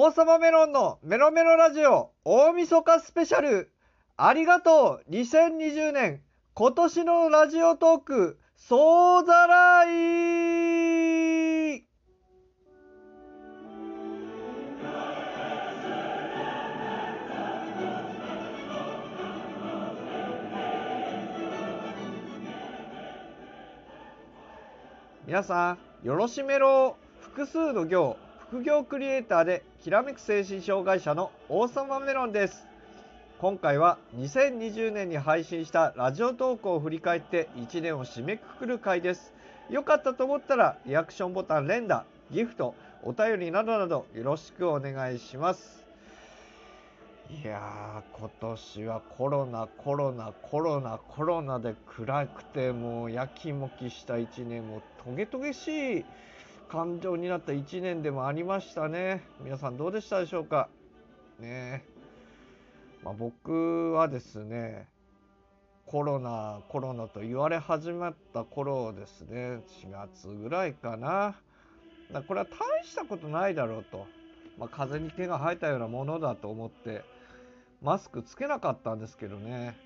王様メロンのメロメロラジオ大晦日スペシャル。ありがとう。2020年今年のラジオトーク総ざらい。皆さんよろしめろ。複数の行。副業クリエイターできらめく精神障害者の王様メロンです。今回は2020年に配信したラジオ投稿を振り返って1年を締めくくる回です。よかったと思ったらリアクションボタン連打ギフトお便りなどなどよろしくお願いします。いやー今年はコロナコロナコロナコロナで暗くてもうやきもきした1年もトゲトゲしい。感情になった1年でもありましたね。皆さんどうでしたでしょうか？ね。まあ、僕はですねコロナコロナと言われ始まった頃ですね。4月ぐらいかな。だこれは大したことないだろうと、まあ、風に手が生えたようなものだと思ってマスクつけなかったんですけどね。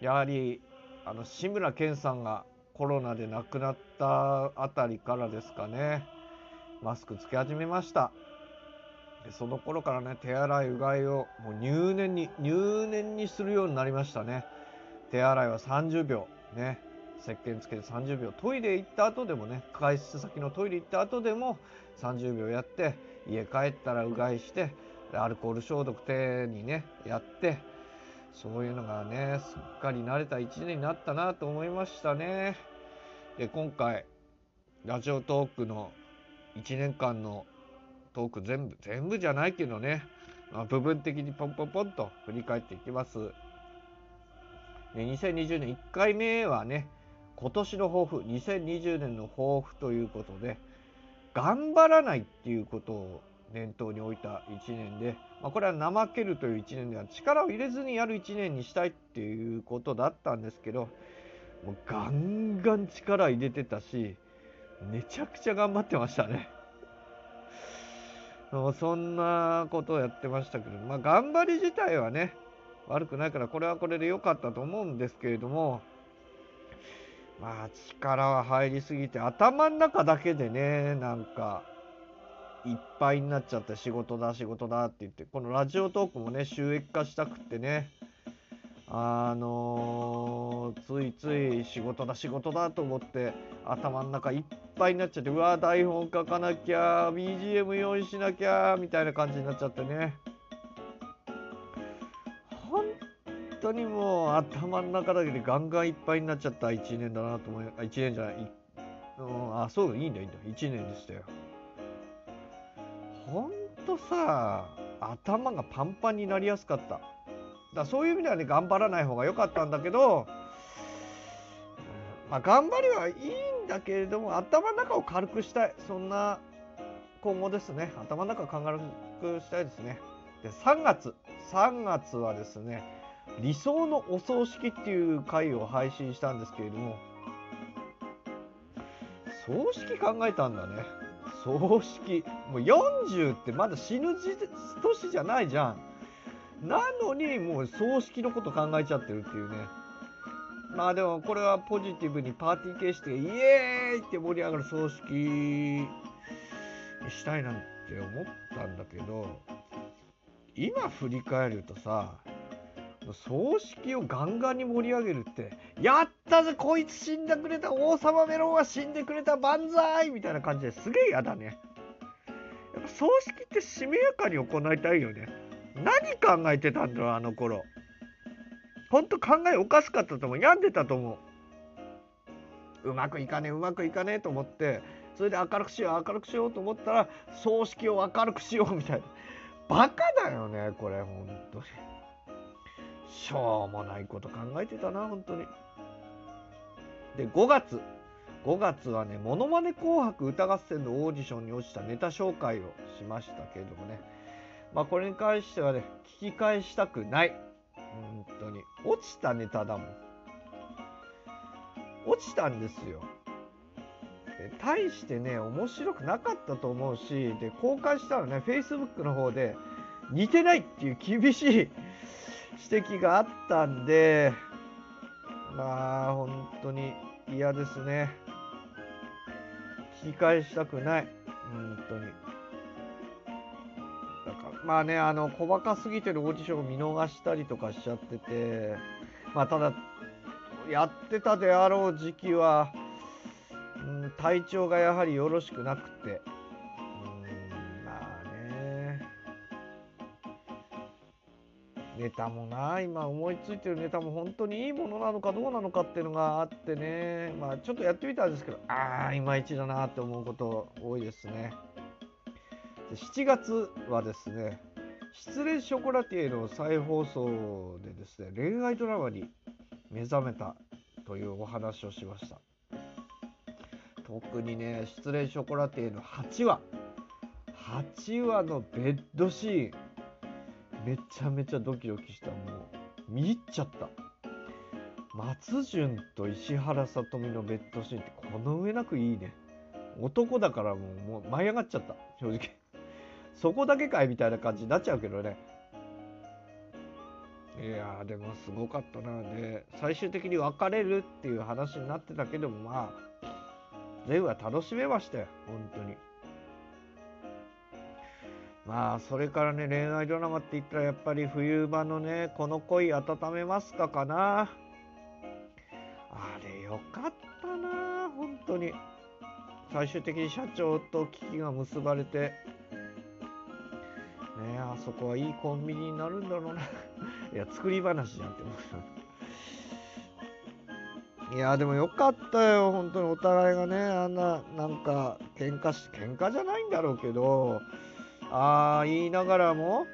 やはりあの志村けんさんがコロナで亡くなったあたりからですかね。マスクつけ始めました。でその頃からね手洗いうがいをもう入念に入念にするようになりましたね。手洗いは30秒ね。石鹸つけて30秒トイレ行った後でもね外出先のトイレ行った後でも30秒やって家帰ったらうがいしてアルコール消毒手にねやってそういうのがねすっかり慣れた1年になったなと思いましたね。で今回ラジオトークの1年間のトーク全部全部じゃないけどね、まあ、部分的にポンポンポンと振り返っていきます。で2020年1回目はね今年の抱負2020年の抱負ということで頑張らないっていうことを念頭に置いた1年で、まあ、これは怠けるという1年では力を入れずにやる1年にしたいっていうことだったんですけどもうガンガン力入れてたしめちゃくちゃ頑張ってましたね。そんなことをやってましたけど、まあ、頑張り自体はね悪くないからこれはこれで良かったと思うんですけれどもまあ力は入りすぎて頭の中だけでねなんかいっぱいになっちゃって仕事だ仕事だって言ってこのラジオトークもね収益化したくってねあの、ついつい仕事だ仕事だと思って頭の中いっぱいになっちゃってうわ台本書かなきゃ BGM 用意しなきゃみたいな感じになっちゃってね。本当にもう頭の中だけでガンガンいっぱいになっちゃった1年だなと思いあ1年じゃない、うん、あそういいんだいいんだ1年でしたよ。ほんとさ頭がパンパンになりやすかった。だそういう意味ではね頑張らない方が良かったんだけど、まあ、頑張りはいいんだけれども頭の中を軽くしたい。そんな今後ですね。頭の中を軽くしたいですね。で3月。3月はですね理想のお葬式っていう回を配信したんですけれども葬式考えたんだね。葬式。もう40ってまだ死ぬ年じゃないじゃん。なのにもう葬式のこと考えちゃってるっていうね。まあでもこれはポジティブにパーティー形式でイエーイって盛り上がる葬式にしたいなんて思ったんだけど今振り返るとさ葬式をガンガンに盛り上げるってやったぜこいつ死んでくれた王様メロンは死んでくれた万歳みたいな感じですげえ嫌だね。やっぱ葬式ってしめやかに行いたいよね。何考えてたんだろうあの頃。ほんと考えおかしかったと思う。病んでたと思う。うまくいかねえうまくいかねえと思ってそれで明るくしよう明るくしようと思ったら葬式を明るくしようみたいな。バカだよねこれ本当に。しょうもないこと考えてたな本当にで5月5月はね「ものまね紅白歌合戦」のオーディションに落ちたネタ紹介をしましたけれどもねまあ、これに関してはね、聞き返したくない。本当に。落ちたネタだもん。落ちたんですよ。大してね面白くなかったと思うしで公開したらね Facebook の方で似てないっていう厳しい指摘があったんでまあ本当に嫌ですね。聞き返したくない。本当に。だからまあねあの細かすぎてるオーディションを見逃したりとかしちゃっててまあただやってたであろう時期は、うん、体調がやはりよろしくなくて、ネタもな今思いついてるネタも本当にいいものなのかどうなのかっていうのがあってね。まあちょっとやってみたんですけどああいまいちだなって思うこと多いですね。で7月はですね失恋ショコラティエの再放送でですね恋愛ドラマに目覚めたというお話をしました。特にね失恋ショコラティエの8話。8話のベッドシーン。めちゃめちゃドキドキした。もう見入っちゃった。松潤と石原さとみのベッドシーンってこの上なくいいね。男だからもうもう舞い上がっちゃった。正直。そこだけかいみたいな感じになっちゃうけどね。いやでもすごかったな。で最終的に別れるっていう話になってたけどもまあ全部は楽しめましたよ。本当に。まあそれからね恋愛ドラマって言ったらやっぱり冬場のねこの恋温めますかかな。あれよかったな本当に。最終的に社長と危機が結ばれて。ねあそこはいいコンビニになるんだろうな。いや作り話じゃんって思う。いやでもよかったよ本当にお互いがねあんななんか喧嘩し喧嘩じゃないんだろうけど。ああ言いながらも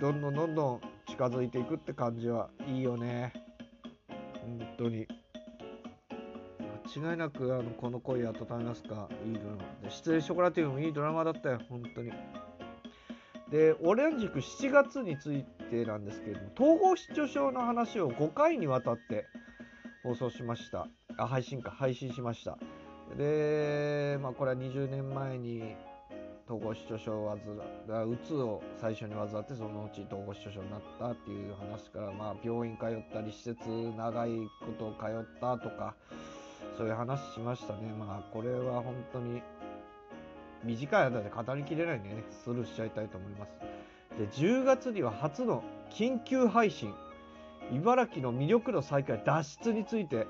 どんどんどんどん近づいていくって感じはいいよね。本当に。間違いなくあのこの恋温めますか？いいドラマ。失礼ショコラティウもいいドラマだったよ。本当に。でオレンジク7月についてなんですけれども統合失調症の話を5回にわたって放送しました。あ配信か。配信しました。でまあこれは20年前に統合失調症を患うつを最初に患ってそのうち統合失調症になったっていう話から、まあ、病院通ったり施設長いこと通ったとかそういう話しましたね。まあこれは本当に短い間で語りきれないんでね、スルーしちゃいたいと思います。で、10月には初の緊急配信、茨城の魅力の再開脱出について、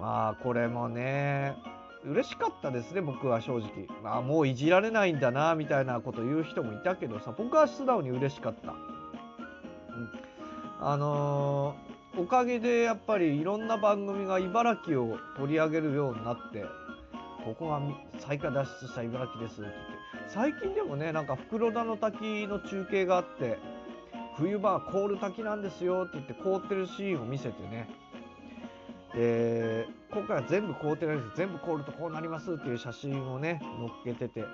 まあこれもね、嬉しかったですね、僕は正直。あもういじられないんだな、みたいなこと言う人もいたけどさ、僕は素直に嬉しかった。うん、あのー、おかげでやっぱりいろんな番組が茨城を取り上げるようになって、ここが再開脱出した茨城ですって言って最近でもねなんか袋田の滝の中継があって冬場は凍る滝なんですよって言って凍ってるシーンを見せてねで今回は全部凍ってないです。全部凍るとこうなりますっていう写真をね載っけてて。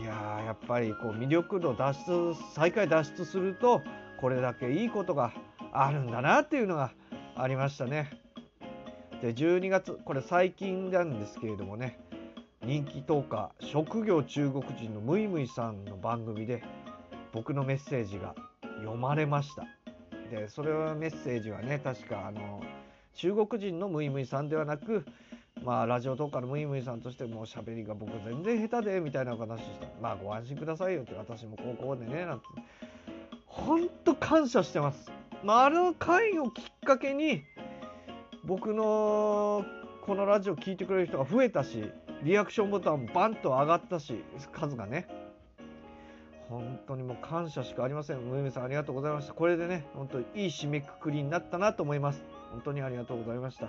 いややっぱりこう魅力度脱出再開脱出するとこれだけいいことがあるんだなっていうのがありましたね。で12月これ最近なんですけれどもね人気投下職業中国人のムイムイさんの番組で僕のメッセージが読まれました。でそれはメッセージはね確かあの中国人のムイムイさんではなくまあラジオトーカーのムイムイさんとしてもう喋りが僕全然下手でみたいなお話してまあご安心くださいよって私も高校でねなんてほんと感謝してます、まあ、あの回をきっかけに僕のこのラジオ聴いてくれる人が増えたしリアクションボタンもバンと上がったし数がね本当にもう感謝しかありません。むゆみさんありがとうございました。これでね、本当にいい締めくくりになったなと思います。本当にありがとうございました。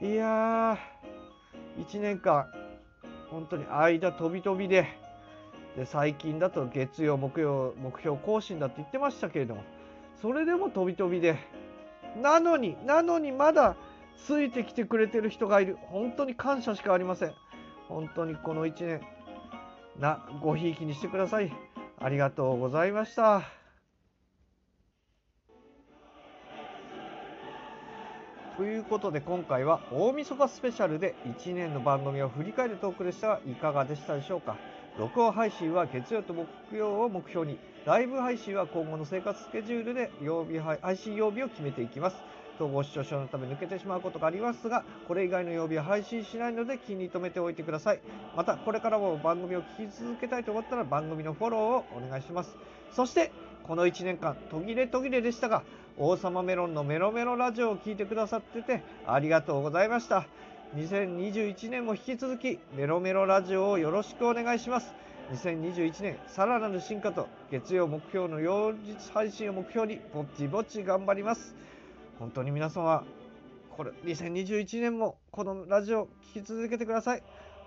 いやー、1年間、本当に間飛び飛びで、で最近だと月曜、木曜、目標更新だって言ってましたけれども、それでも飛び飛びで、なのに、なのにまだついてきてくれてる人がいる。本当に感謝しかありません。本当にこの1年、な、ごひいきにしてください。ありがとうございました。ということで今回は大晦日スペシャルで1年の番組を振り返るトークでしたがいかがでしたでしょうか？録音配信は月曜と木曜を目標にライブ配信は今後の生活スケジュールで曜日配信曜日を決めていきます。統合失調症のため抜けてしまうことがありますがこれ以外の曜日は配信しないので気に留めておいてください。またこれからも番組を聞き続けたいと思ったら番組のフォローをお願いします。そしてこの1年間途切れ途切れでしたが王様メロンのメロメロラジオを聞いてくださっててありがとうございました。2021年も引き続きメロメロラジオをよろしくお願いします。2021年さらなる進化と月曜目標の両日配信を目標にぼっちぼっち頑張ります。本当に皆様これ2021年もこのラジオ聞き続けてください。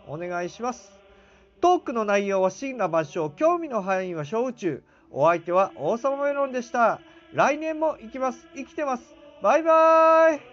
お願いします。トークの内容は真羅万象興味の範囲は小宇宙。お相手は王様メロンでした。来年も行きます。生きてます。バイバーイ。